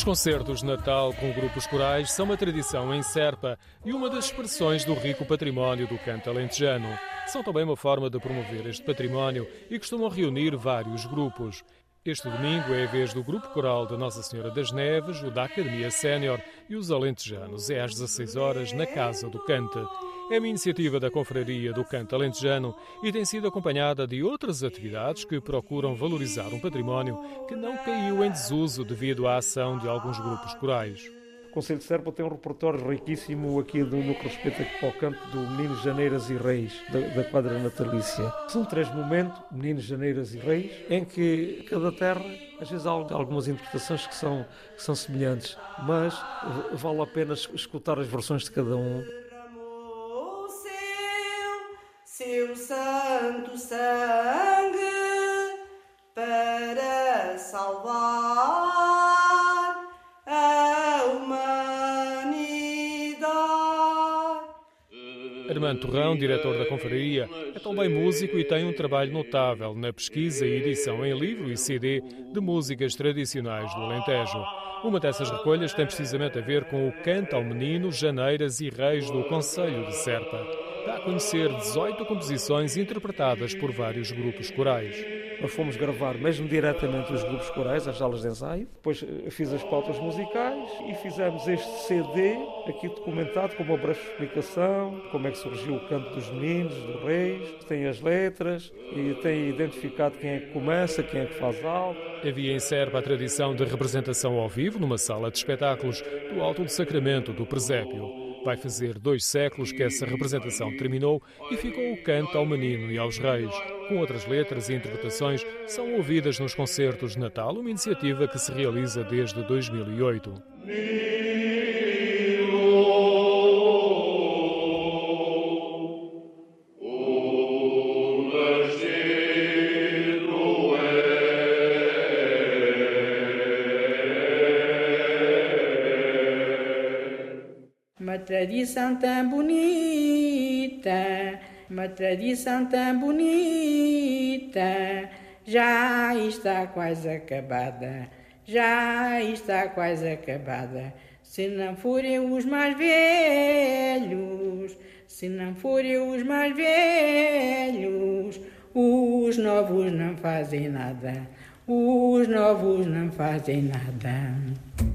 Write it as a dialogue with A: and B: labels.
A: Os concertos de Natal com grupos corais são uma tradição em Serpa e uma das expressões do rico património do canto alentejano. São também uma forma de promover este património e costumam reunir vários grupos. Este domingo é a vez do Grupo Coral da Nossa Senhora das Neves, o da Academia Sénior e os Alentejanos. É às 16 horas na Casa do Cante. É uma iniciativa da Confraria do Canto Alentejano e tem sido acompanhada de outras atividades que procuram valorizar um património que não caiu em desuso devido à ação de alguns grupos corais.
B: O Conselho de Serpa tem um repertório riquíssimo aqui do, no que respeita ao canto do Meninos, Janeiras e Reis, da, da, quadra natalícia. São três momentos, Meninos, Janeiras e Reis, em que cada terra, às vezes há algumas interpretações que são, que são semelhantes, mas vale a pena escutar as versões de cada um.
C: Seu santo sangue para salvar.
A: Armando Torrão, diretor da Confraria, é também músico e tem um trabalho notável na pesquisa e edição em livro e CD de músicas tradicionais do Alentejo. Uma dessas recolhas tem precisamente a ver com o canto ao menino, janeiras e reis do Conselho de Serpa. Dá a conhecer 18 composições interpretadas por vários grupos corais.
B: Nós fomos gravar mesmo diretamente os grupos corais, as salas de ensaio. Depois eh, fiz as pautas musicais e fizemos este CD aqui documentado com uma breve explicação, como é que surgiu o canto dos meninos, dos reis, tem as letras e tem identificado quem é que começa, quem é que faz alto.
A: Havia em Serpa a tradição de representação ao vivo numa sala de espetáculos do Alto do Sacramento do Presépio. Vai fazer dois séculos que essa representação terminou e ficou o canto ao menino e aos reis. Com outras letras e interpretações, são ouvidas nos concertos de Natal, uma iniciativa que se realiza desde 2008.
D: Tradição tão bonita, uma tradição tão bonita, já está quase acabada, já está quase acabada. Se não forem os mais velhos, se não forem os mais velhos, os novos não fazem nada, os novos não fazem nada.